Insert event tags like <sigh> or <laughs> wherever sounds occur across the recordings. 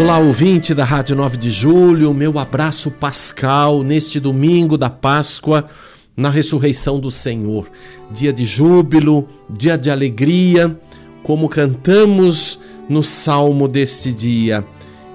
Olá, ouvinte da Rádio 9 de Julho, meu abraço pascal neste domingo da Páscoa, na ressurreição do Senhor. Dia de júbilo, dia de alegria, como cantamos no salmo deste dia.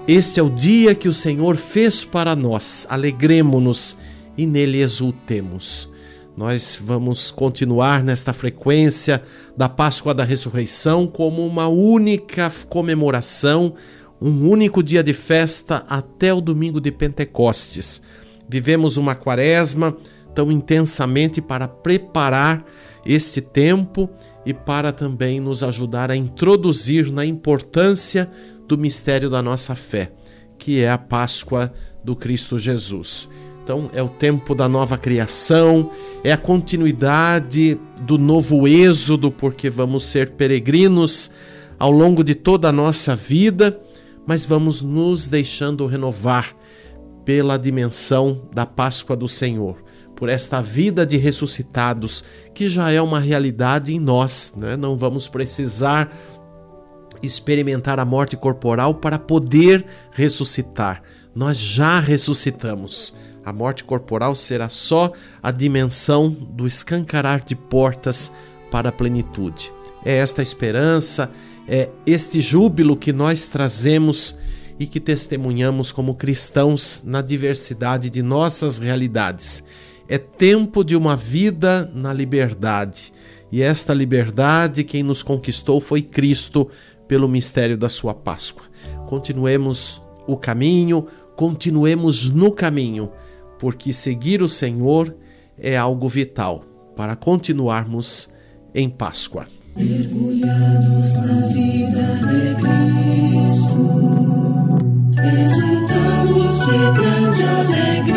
Este é o dia que o Senhor fez para nós, alegremo-nos e nele exultemos. Nós vamos continuar nesta frequência da Páscoa da Ressurreição como uma única comemoração um único dia de festa até o domingo de Pentecostes. Vivemos uma quaresma tão intensamente para preparar este tempo e para também nos ajudar a introduzir na importância do mistério da nossa fé, que é a Páscoa do Cristo Jesus. Então, é o tempo da nova criação, é a continuidade do novo êxodo, porque vamos ser peregrinos ao longo de toda a nossa vida mas vamos nos deixando renovar pela dimensão da Páscoa do Senhor, por esta vida de ressuscitados que já é uma realidade em nós, né? não vamos precisar experimentar a morte corporal para poder ressuscitar. Nós já ressuscitamos. A morte corporal será só a dimensão do escancarar de portas para a plenitude. É esta esperança, é este júbilo que nós trazemos e que testemunhamos como cristãos na diversidade de nossas realidades. É tempo de uma vida na liberdade. E esta liberdade, quem nos conquistou foi Cristo pelo mistério da sua Páscoa. Continuemos o caminho, continuemos no caminho, porque seguir o Senhor é algo vital para continuarmos em Páscoa mergulhados na vida de Cristo, exultamos de grande alegria.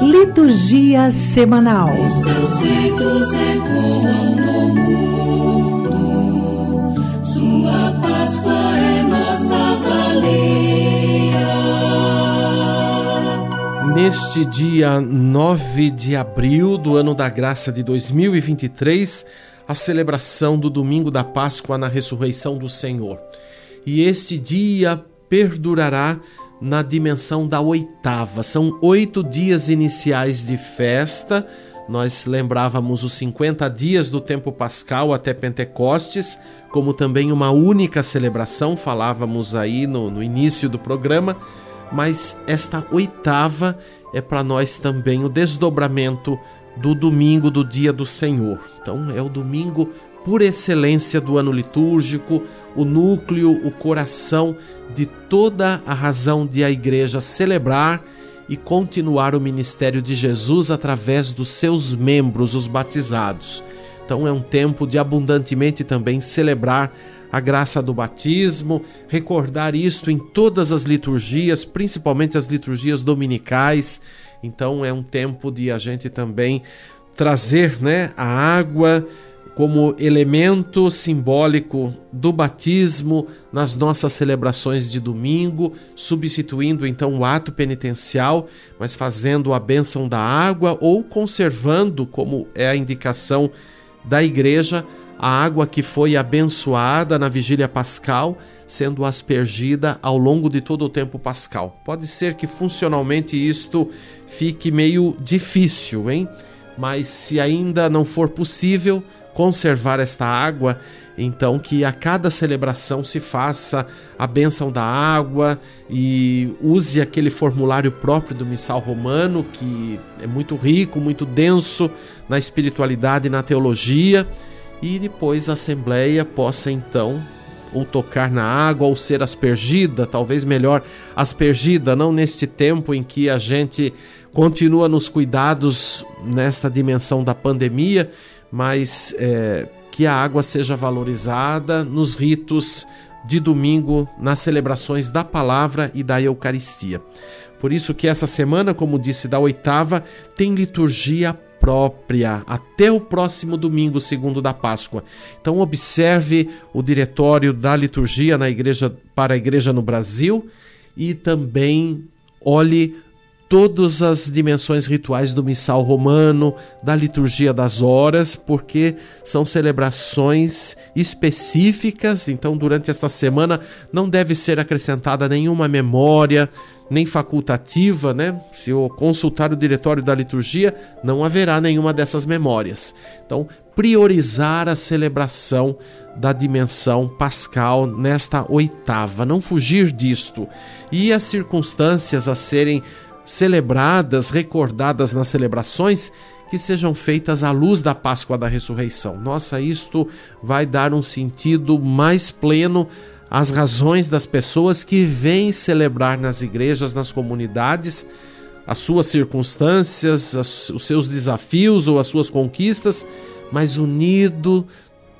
Liturgia semanal. Os seus feitos ecoam no mundo, Sua Páscoa é nossa valia. Neste dia 9 de abril do ano da graça de 2023, a celebração do domingo da Páscoa na ressurreição do Senhor. E este dia perdurará na dimensão da oitava. São oito dias iniciais de festa. Nós lembrávamos os 50 dias do tempo pascal até Pentecostes, como também uma única celebração, falávamos aí no, no início do programa, mas esta oitava é para nós também o desdobramento do domingo do dia do Senhor. Então é o domingo por excelência do ano litúrgico, o núcleo, o coração de toda a razão de a igreja celebrar e continuar o ministério de Jesus através dos seus membros, os batizados. Então é um tempo de abundantemente também celebrar a graça do batismo, recordar isto em todas as liturgias, principalmente as liturgias dominicais. Então é um tempo de a gente também trazer, né, a água como elemento simbólico do batismo nas nossas celebrações de domingo, substituindo então o ato penitencial, mas fazendo a bênção da água ou conservando, como é a indicação da igreja, a água que foi abençoada na vigília pascal, sendo aspergida ao longo de todo o tempo pascal. Pode ser que funcionalmente isto fique meio difícil, hein? Mas se ainda não for possível conservar esta água, então que a cada celebração se faça a bênção da água e use aquele formulário próprio do missal romano, que é muito rico, muito denso na espiritualidade e na teologia e depois a Assembleia possa então ou tocar na água ou ser aspergida, talvez melhor aspergida, não neste tempo em que a gente continua nos cuidados nesta dimensão da pandemia, mas é, que a água seja valorizada nos ritos de domingo, nas celebrações da palavra e da Eucaristia. Por isso que essa semana, como disse, da oitava, tem liturgia própria até o próximo domingo, segundo da Páscoa. Então observe o diretório da liturgia na igreja para a igreja no Brasil e também olhe todas as dimensões rituais do missal romano, da liturgia das horas, porque são celebrações específicas, então durante esta semana não deve ser acrescentada nenhuma memória, nem facultativa, né? Se eu consultar o diretório da liturgia, não haverá nenhuma dessas memórias. Então, priorizar a celebração da dimensão pascal nesta oitava, não fugir disto. E as circunstâncias a serem celebradas, recordadas nas celebrações, que sejam feitas à luz da Páscoa da Ressurreição. Nossa, isto vai dar um sentido mais pleno às razões das pessoas que vêm celebrar nas igrejas, nas comunidades, as suas circunstâncias, os seus desafios ou as suas conquistas, mas unido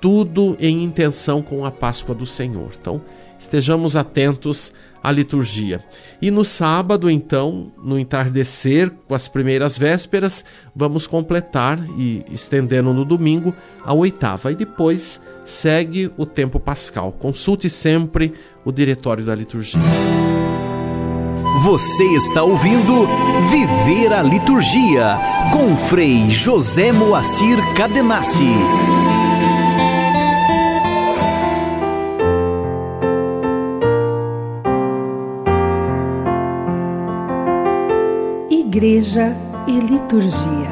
tudo em intenção com a Páscoa do Senhor. Então, estejamos atentos à liturgia. E no sábado, então, no entardecer, com as primeiras vésperas, vamos completar e estendendo no domingo a oitava. E depois segue o tempo pascal. Consulte sempre o diretório da liturgia. Você está ouvindo Viver a Liturgia com Frei José Moacir Cadenassi. Igreja e Liturgia.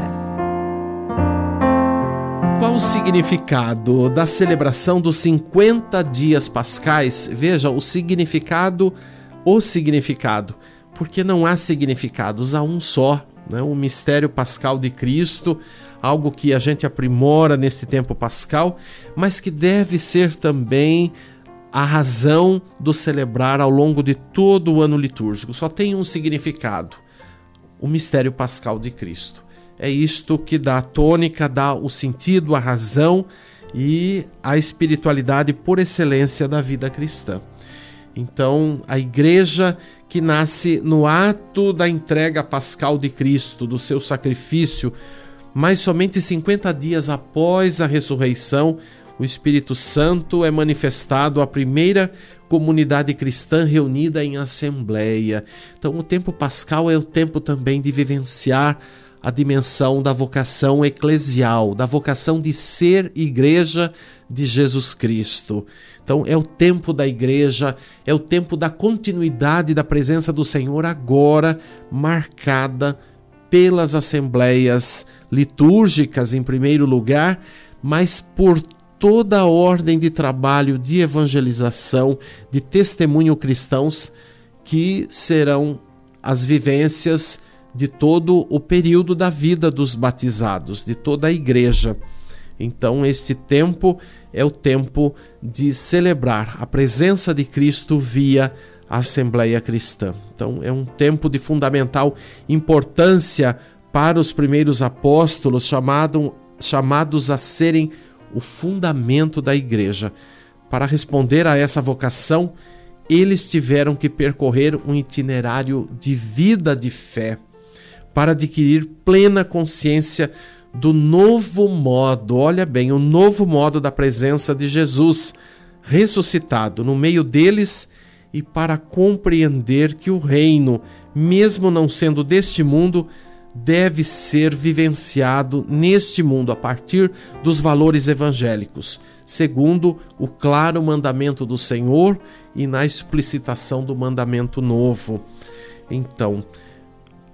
Qual o significado da celebração dos 50 dias pascais? Veja, o significado, o significado, porque não há significados, há um só, né? o mistério pascal de Cristo, algo que a gente aprimora nesse tempo pascal, mas que deve ser também a razão do celebrar ao longo de todo o ano litúrgico. Só tem um significado o mistério pascal de Cristo. É isto que dá a tônica, dá o sentido, a razão e a espiritualidade por excelência da vida cristã. Então, a igreja que nasce no ato da entrega pascal de Cristo, do seu sacrifício, mas somente 50 dias após a ressurreição, o Espírito Santo é manifestado à primeira comunidade cristã reunida em assembleia. Então, o tempo pascal é o tempo também de vivenciar a dimensão da vocação eclesial, da vocação de ser igreja de Jesus Cristo. Então, é o tempo da igreja, é o tempo da continuidade da presença do Senhor agora marcada pelas assembleias litúrgicas em primeiro lugar, mas por toda a ordem de trabalho de evangelização, de testemunho cristãos, que serão as vivências de todo o período da vida dos batizados, de toda a igreja. Então, este tempo é o tempo de celebrar a presença de Cristo via a Assembleia Cristã. Então, é um tempo de fundamental importância para os primeiros apóstolos, chamado, chamados a serem o fundamento da igreja. Para responder a essa vocação, eles tiveram que percorrer um itinerário de vida de fé para adquirir plena consciência do novo modo, olha bem, o novo modo da presença de Jesus ressuscitado no meio deles e para compreender que o reino, mesmo não sendo deste mundo, deve ser vivenciado neste mundo a partir dos valores evangélicos, segundo o claro mandamento do Senhor e na explicitação do mandamento novo. Então,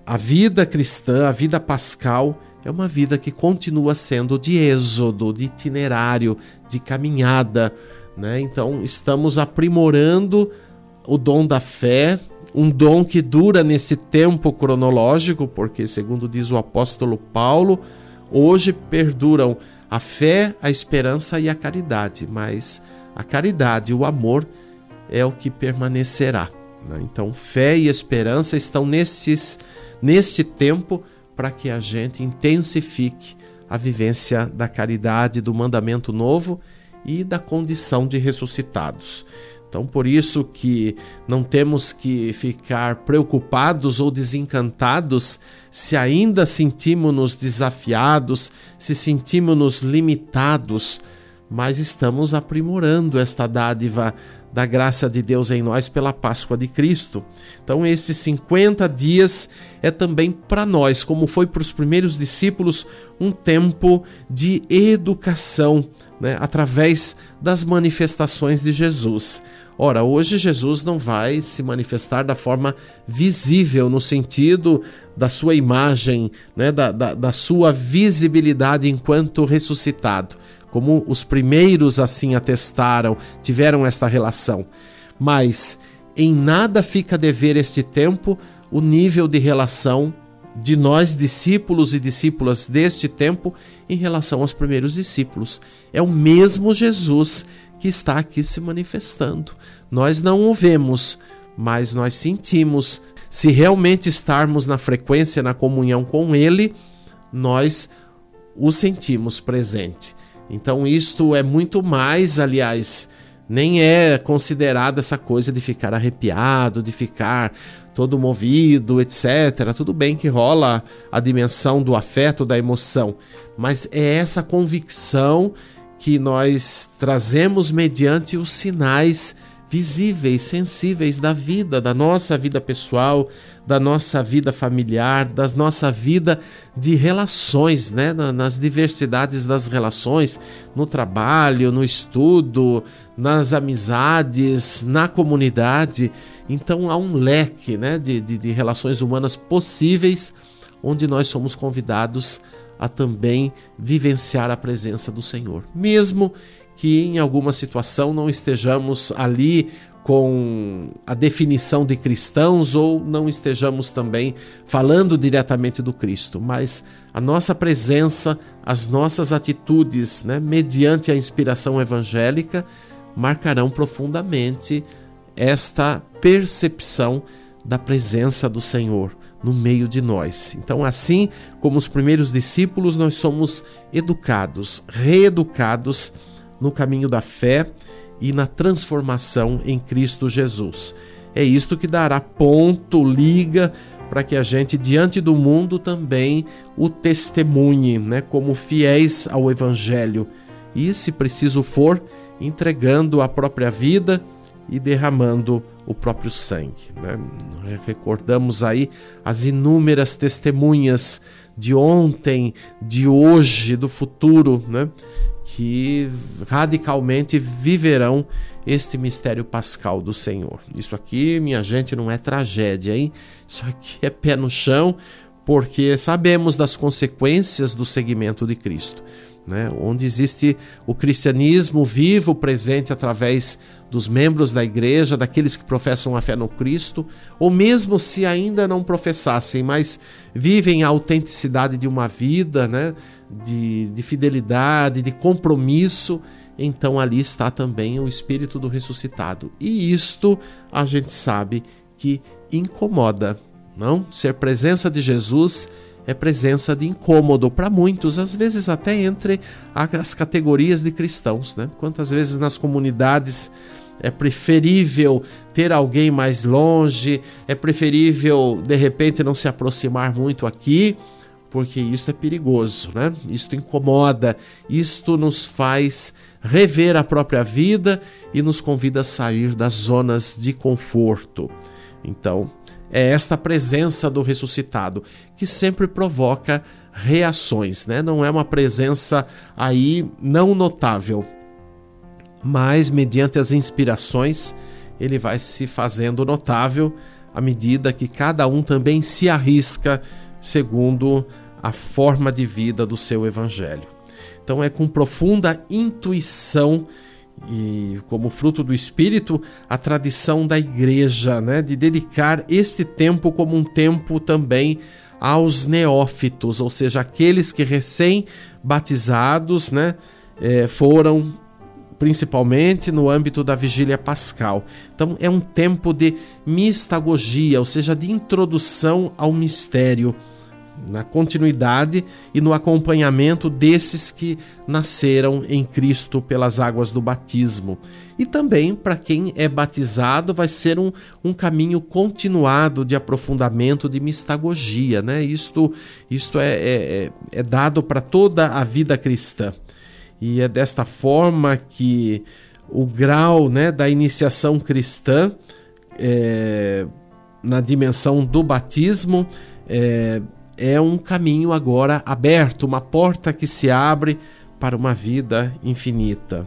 a vida cristã, a vida pascal, é uma vida que continua sendo de êxodo, de itinerário, de caminhada. Né? Então, estamos aprimorando o dom da fé, um dom que dura nesse tempo cronológico, porque, segundo diz o apóstolo Paulo, hoje perduram a fé, a esperança e a caridade, mas a caridade, o amor, é o que permanecerá. Né? Então, fé e esperança estão nesses, neste tempo para que a gente intensifique a vivência da caridade, do mandamento novo e da condição de ressuscitados. Então, por isso que não temos que ficar preocupados ou desencantados se ainda sentimos-nos desafiados, se sentimos-nos limitados, mas estamos aprimorando esta dádiva da graça de Deus em nós pela Páscoa de Cristo. Então, esses 50 dias é também para nós, como foi para os primeiros discípulos, um tempo de educação né, através das manifestações de Jesus. Ora, hoje Jesus não vai se manifestar da forma visível, no sentido da sua imagem, né, da, da, da sua visibilidade enquanto ressuscitado, como os primeiros assim atestaram, tiveram esta relação. Mas em nada fica a dever este tempo o nível de relação de nós, discípulos e discípulas deste tempo, em relação aos primeiros discípulos. É o mesmo Jesus que está aqui se manifestando. Nós não o vemos, mas nós sentimos. Se realmente estarmos na frequência, na comunhão com Ele, nós o sentimos presente. Então, isto é muito mais, aliás, nem é considerado essa coisa de ficar arrepiado, de ficar todo movido, etc. Tudo bem que rola a dimensão do afeto, da emoção, mas é essa convicção que nós trazemos mediante os sinais visíveis, sensíveis da vida, da nossa vida pessoal, da nossa vida familiar, da nossa vida de relações, né? nas diversidades das relações, no trabalho, no estudo, nas amizades, na comunidade. Então há um leque né? de, de, de relações humanas possíveis onde nós somos convidados a também vivenciar a presença do Senhor, mesmo que em alguma situação não estejamos ali com a definição de cristãos ou não estejamos também falando diretamente do Cristo, mas a nossa presença, as nossas atitudes, né, mediante a inspiração evangélica, marcarão profundamente esta percepção da presença do Senhor no meio de nós. Então, assim como os primeiros discípulos, nós somos educados, reeducados no caminho da fé e na transformação em Cristo Jesus. É isto que dará ponto, liga, para que a gente, diante do mundo, também o testemunhe, né, como fiéis ao Evangelho. E, se preciso for, entregando a própria vida e derramando o próprio sangue. Né? Recordamos aí as inúmeras testemunhas de ontem, de hoje, do futuro, né? Que radicalmente viverão este mistério pascal do Senhor. Isso aqui, minha gente, não é tragédia, hein? Isso aqui é pé no chão, porque sabemos das consequências do seguimento de Cristo né? onde existe o cristianismo vivo, presente através dos membros da igreja, daqueles que professam a fé no Cristo, ou mesmo se ainda não professassem, mas vivem a autenticidade de uma vida, né? de, de fidelidade, de compromisso, então ali está também o Espírito do ressuscitado. E isto a gente sabe que incomoda, não? Ser presença de Jesus é presença de incômodo para muitos, às vezes até entre as categorias de cristãos. Né? Quantas vezes nas comunidades é preferível ter alguém mais longe, é preferível de repente não se aproximar muito aqui, porque isso é perigoso, né? Isto incomoda, isto nos faz rever a própria vida e nos convida a sair das zonas de conforto. Então, é esta presença do ressuscitado que sempre provoca reações, né? Não é uma presença aí não notável, mas mediante as inspirações ele vai se fazendo notável à medida que cada um também se arrisca segundo a forma de vida do seu evangelho. Então é com profunda intuição e como fruto do Espírito, a tradição da igreja, né, de dedicar este tempo como um tempo também aos neófitos, ou seja, aqueles que recém-batizados né, eh, foram principalmente no âmbito da vigília pascal. Então é um tempo de mistagogia, ou seja, de introdução ao mistério. Na continuidade e no acompanhamento desses que nasceram em Cristo pelas águas do batismo. E também para quem é batizado, vai ser um, um caminho continuado de aprofundamento de mistagogia. Né? Isto, isto é, é, é dado para toda a vida cristã. E é desta forma que o grau né, da iniciação cristã é, na dimensão do batismo é, é um caminho agora aberto, uma porta que se abre para uma vida infinita.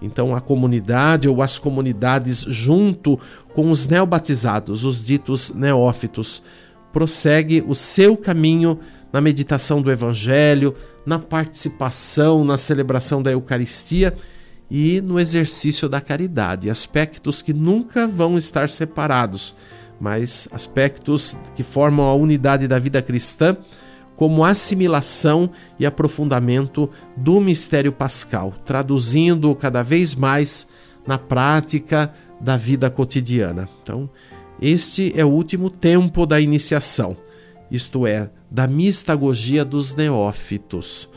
Então a comunidade ou as comunidades junto com os neobatizados, os ditos neófitos, prossegue o seu caminho na meditação do evangelho, na participação na celebração da Eucaristia e no exercício da caridade, aspectos que nunca vão estar separados mas aspectos que formam a unidade da vida cristã, como assimilação e aprofundamento do mistério pascal, traduzindo cada vez mais na prática da vida cotidiana. Então, este é o último tempo da iniciação, isto é, da mistagogia dos neófitos.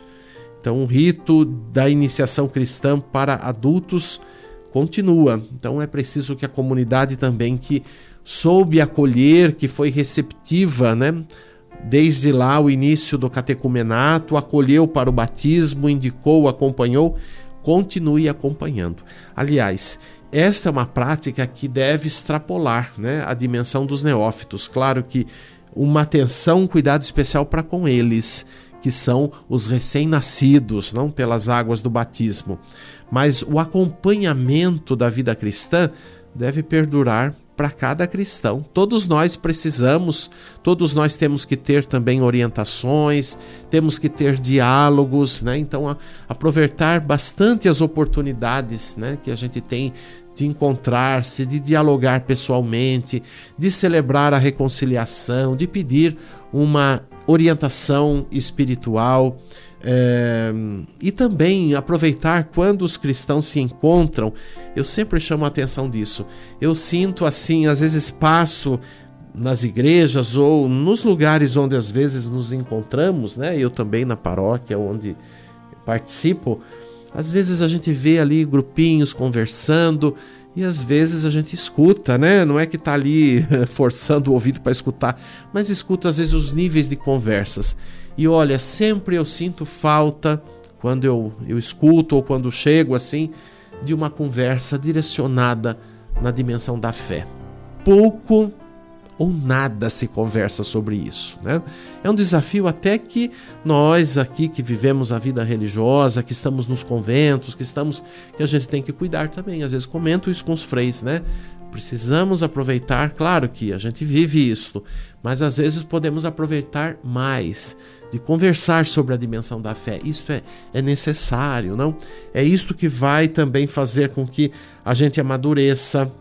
Então, o rito da iniciação cristã para adultos continua. Então, é preciso que a comunidade também que soube acolher, que foi receptiva, né? Desde lá o início do catecumenato, acolheu para o batismo, indicou, acompanhou, continue acompanhando. Aliás, esta é uma prática que deve extrapolar né, a dimensão dos neófitos. Claro que uma atenção, um cuidado especial para com eles, que são os recém-nascidos, não pelas águas do batismo. Mas o acompanhamento da vida cristã deve perdurar para cada cristão. Todos nós precisamos, todos nós temos que ter também orientações, temos que ter diálogos, né? Então, a, aproveitar bastante as oportunidades, né, que a gente tem de encontrar-se, de dialogar pessoalmente, de celebrar a reconciliação, de pedir uma orientação espiritual. É, e também aproveitar quando os cristãos se encontram, eu sempre chamo a atenção disso. Eu sinto assim, às vezes passo nas igrejas ou nos lugares onde às vezes nos encontramos, né? Eu também na paróquia onde participo, às vezes a gente vê ali grupinhos conversando e às vezes a gente escuta, né? Não é que tá ali <laughs> forçando o ouvido para escutar, mas escuta às vezes os níveis de conversas. E olha, sempre eu sinto falta quando eu, eu escuto ou quando chego assim de uma conversa direcionada na dimensão da fé. Pouco ou nada se conversa sobre isso. Né? É um desafio até que nós aqui que vivemos a vida religiosa, que estamos nos conventos, que estamos, que a gente tem que cuidar também. Às vezes comento isso com os freis, né? Precisamos aproveitar, claro que a gente vive isso, mas às vezes podemos aproveitar mais de conversar sobre a dimensão da fé. Isso é, é necessário, não? É isto que vai também fazer com que a gente amadureça,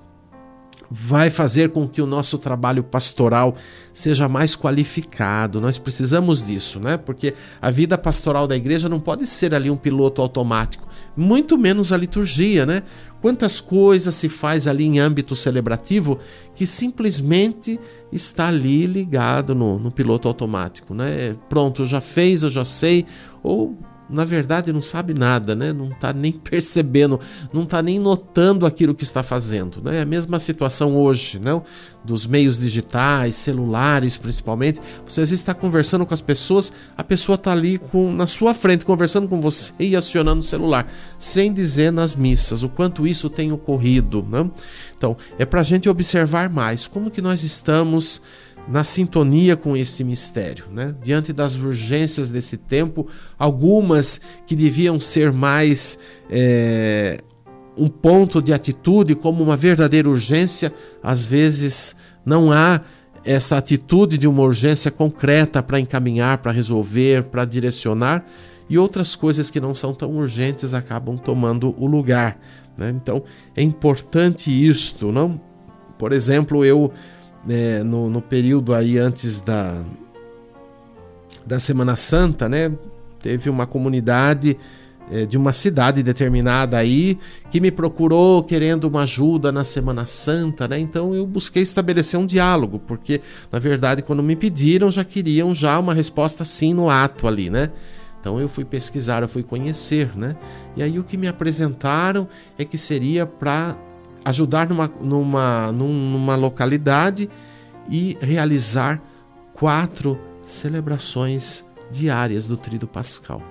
vai fazer com que o nosso trabalho pastoral seja mais qualificado. Nós precisamos disso, né? Porque a vida pastoral da igreja não pode ser ali um piloto automático, muito menos a liturgia, né? Quantas coisas se faz ali em âmbito celebrativo que simplesmente está ali ligado no, no piloto automático, né? Pronto, eu já fez, eu já sei, ou na verdade não sabe nada, né? não está nem <laughs> percebendo, não está nem notando aquilo que está fazendo. Né? É a mesma situação hoje, não? dos meios digitais, celulares principalmente. Você às vezes está conversando com as pessoas, a pessoa está ali com, na sua frente conversando com você e acionando o celular, sem dizer nas missas o quanto isso tem ocorrido. Não? Então, é para a gente observar mais como que nós estamos na sintonia com esse mistério, né? diante das urgências desse tempo, algumas que deviam ser mais é, um ponto de atitude, como uma verdadeira urgência, às vezes não há essa atitude de uma urgência concreta para encaminhar, para resolver, para direcionar, e outras coisas que não são tão urgentes acabam tomando o lugar. Né? Então é importante isto, não? Por exemplo, eu é, no, no período aí antes da, da Semana Santa, né? Teve uma comunidade é, de uma cidade determinada aí que me procurou querendo uma ajuda na Semana Santa, né? Então eu busquei estabelecer um diálogo, porque na verdade quando me pediram já queriam já uma resposta sim no ato ali, né? Então eu fui pesquisar, eu fui conhecer, né? E aí o que me apresentaram é que seria para ajudar numa, numa, numa localidade e realizar quatro celebrações diárias do Tríduo Pascal.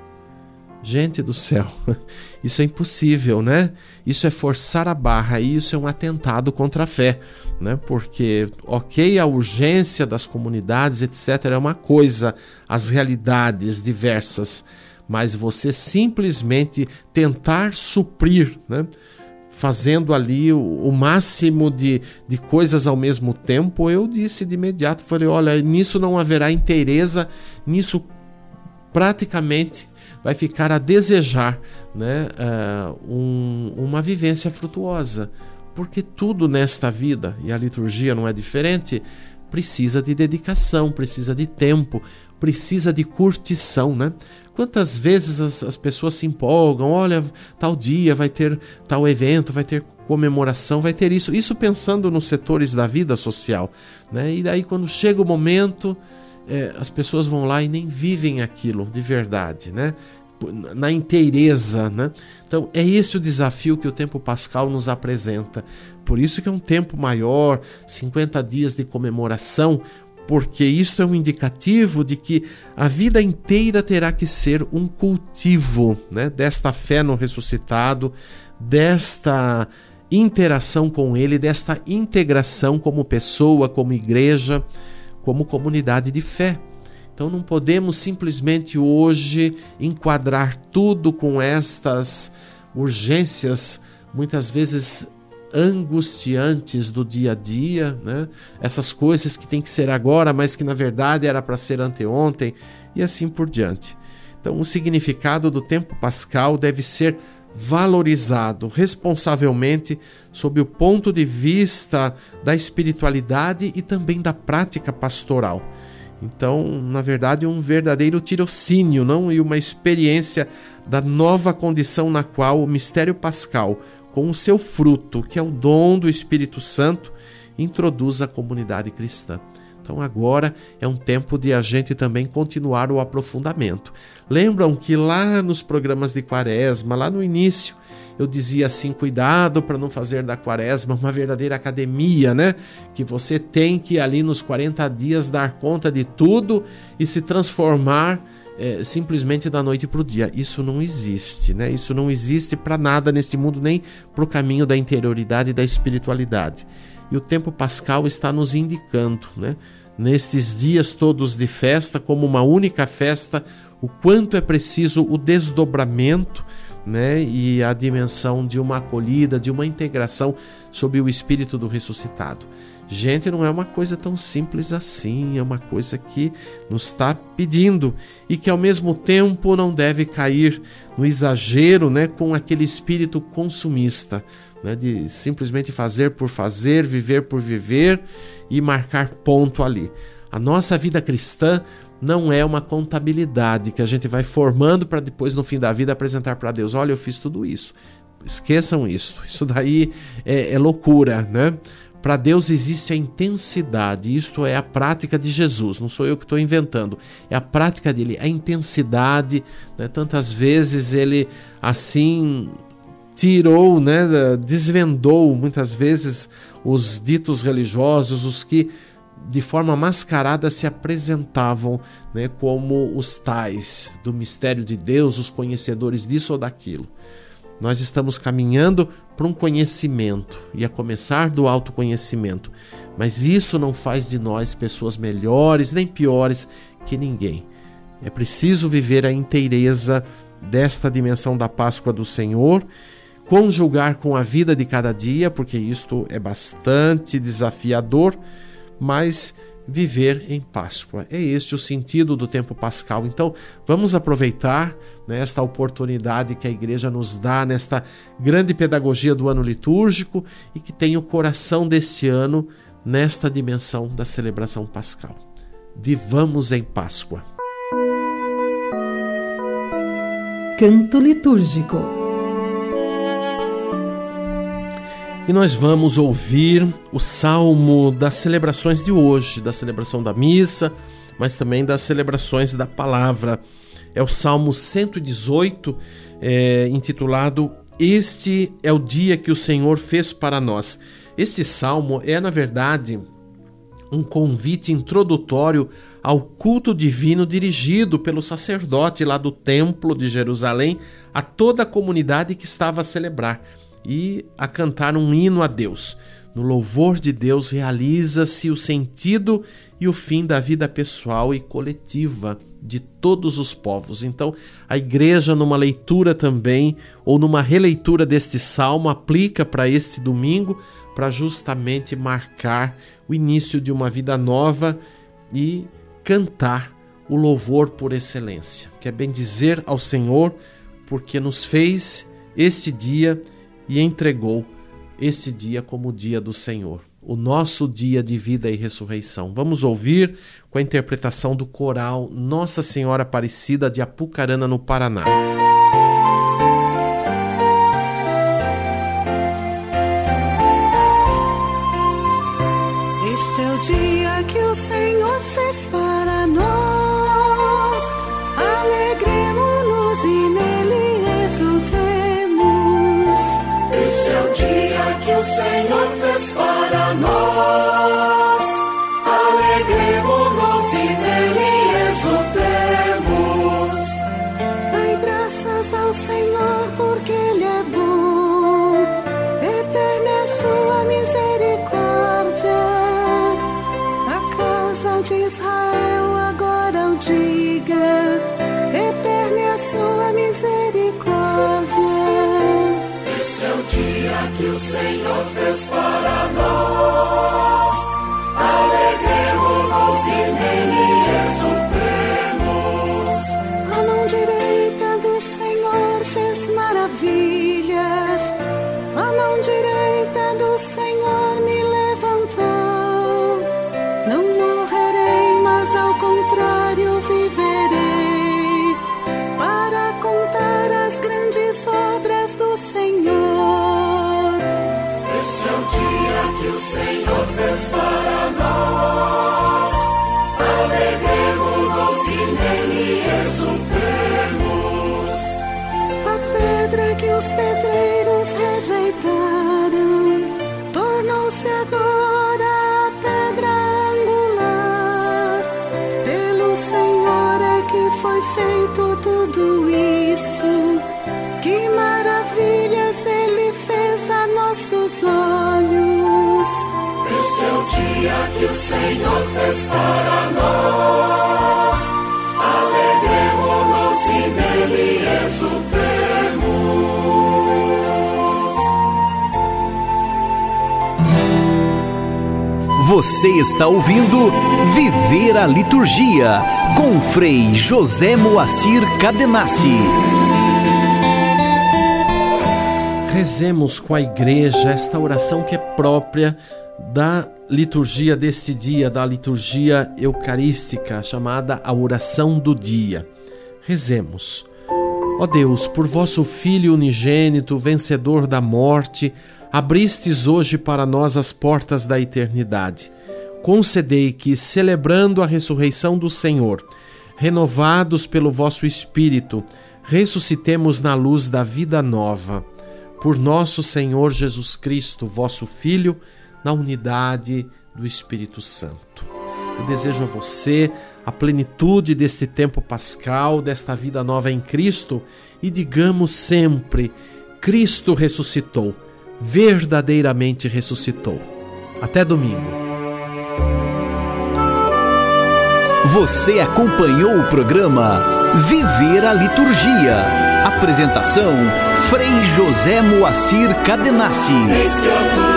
Gente do céu, <laughs> isso é impossível, né? Isso é forçar a barra e isso é um atentado contra a fé, né? Porque, ok, a urgência das comunidades, etc., é uma coisa, as realidades diversas, mas você simplesmente tentar suprir, né? Fazendo ali o, o, máximo de, de coisas ao mesmo tempo, eu disse de imediato, falei, olha, nisso não haverá inteireza, nisso praticamente vai ficar a desejar né, uh, um, uma vivência frutuosa. Porque tudo nesta vida, e a liturgia não é diferente, precisa de dedicação, precisa de tempo, precisa de curtição, né? Quantas vezes as, as, pessoas se empolgam, olha, tal dia vai ter tal evento, vai ter comemoração, vai ter isso. Isso pensando nos setores da vida social, né? E daí quando chega o momento, é, as pessoas vão lá e nem vivem aquilo de verdade, né? Na inteireza, né? Então é esse o desafio que o tempo pascal nos apresenta. Por isso que é um tempo maior, 50 dias de comemoração, porque isto é um indicativo de que a vida inteira terá que ser um cultivo né? desta fé no ressuscitado, desta interação com Ele, desta integração como pessoa, como igreja como comunidade de fé. Então não podemos simplesmente hoje enquadrar tudo com estas urgências, muitas vezes angustiantes do dia a dia, né? essas coisas que tem que ser agora, mas que na verdade era para ser anteontem, e assim por diante. Então, o significado do tempo pascal deve ser valorizado responsavelmente sob o ponto de vista da espiritualidade e também da prática pastoral. Então, na verdade, um verdadeiro tirocínio, não e uma experiência da nova condição na qual o mistério pascal, com o seu fruto, que é o dom do Espírito Santo, introduz a comunidade cristã. Então agora é um tempo de a gente também continuar o aprofundamento. Lembram que lá nos programas de quaresma, lá no início, eu dizia assim: cuidado para não fazer da quaresma uma verdadeira academia, né? Que você tem que ali nos 40 dias dar conta de tudo e se transformar é, simplesmente da noite para o dia. Isso não existe, né? Isso não existe para nada nesse mundo, nem para o caminho da interioridade e da espiritualidade. E o tempo pascal está nos indicando, né? nestes dias todos de festa, como uma única festa, o quanto é preciso o desdobramento né, e a dimensão de uma acolhida, de uma integração sob o espírito do ressuscitado. Gente, não é uma coisa tão simples assim, é uma coisa que nos está pedindo e que ao mesmo tempo não deve cair no exagero né, com aquele espírito consumista né, de simplesmente fazer por fazer, viver por viver e marcar ponto ali. A nossa vida cristã não é uma contabilidade que a gente vai formando para depois no fim da vida apresentar para Deus. Olha, eu fiz tudo isso. Esqueçam isso. Isso daí é, é loucura, né? Para Deus existe a intensidade, isto é a prática de Jesus, não sou eu que estou inventando, é a prática dele, a intensidade. Né? Tantas vezes ele assim tirou, né, desvendou muitas vezes os ditos religiosos, os que de forma mascarada se apresentavam né, como os tais do mistério de Deus, os conhecedores disso ou daquilo. Nós estamos caminhando para um conhecimento e a começar do autoconhecimento, mas isso não faz de nós pessoas melhores nem piores que ninguém. É preciso viver a inteireza desta dimensão da Páscoa do Senhor conjugar com a vida de cada dia, porque isto é bastante desafiador, mas viver em Páscoa. É este o sentido do tempo pascal. Então, vamos aproveitar né, esta oportunidade que a igreja nos dá nesta grande pedagogia do ano litúrgico e que tem o coração desse ano nesta dimensão da celebração pascal. Vivamos em Páscoa. canto litúrgico. E nós vamos ouvir o salmo das celebrações de hoje, da celebração da missa, mas também das celebrações da palavra. É o salmo 118, é, intitulado Este é o dia que o Senhor fez para nós. Este salmo é, na verdade, um convite introdutório ao culto divino dirigido pelo sacerdote lá do Templo de Jerusalém a toda a comunidade que estava a celebrar e a cantar um hino a Deus. No louvor de Deus realiza-se o sentido e o fim da vida pessoal e coletiva de todos os povos. Então, a igreja, numa leitura também, ou numa releitura deste salmo, aplica para este domingo, para justamente marcar o início de uma vida nova e cantar o louvor por excelência. Quer bem dizer ao Senhor, porque nos fez este dia e entregou este dia como o dia do Senhor, o nosso dia de vida e ressurreição. Vamos ouvir com a interpretação do coral Nossa Senhora Aparecida de Apucarana, no Paraná. Senhor fez para nós. Alegremos-nos e nele exultemos. Você está ouvindo Viver a Liturgia com Frei José Moacir Cadenassi. Rezemos com a igreja esta oração que é própria da liturgia deste dia, da liturgia eucarística, chamada a oração do dia. Rezemos. Ó Deus, por vosso Filho unigênito, vencedor da morte, abristes hoje para nós as portas da eternidade. Concedei que, celebrando a ressurreição do Senhor, renovados pelo vosso Espírito, ressuscitemos na luz da vida nova. Por nosso Senhor Jesus Cristo, vosso Filho, na unidade do Espírito Santo. Eu desejo a você a plenitude deste tempo pascal, desta vida nova em Cristo e digamos sempre: Cristo ressuscitou, verdadeiramente ressuscitou. Até domingo. Você acompanhou o programa Viver a Liturgia. Apresentação Frei José Moacir Cadenassi.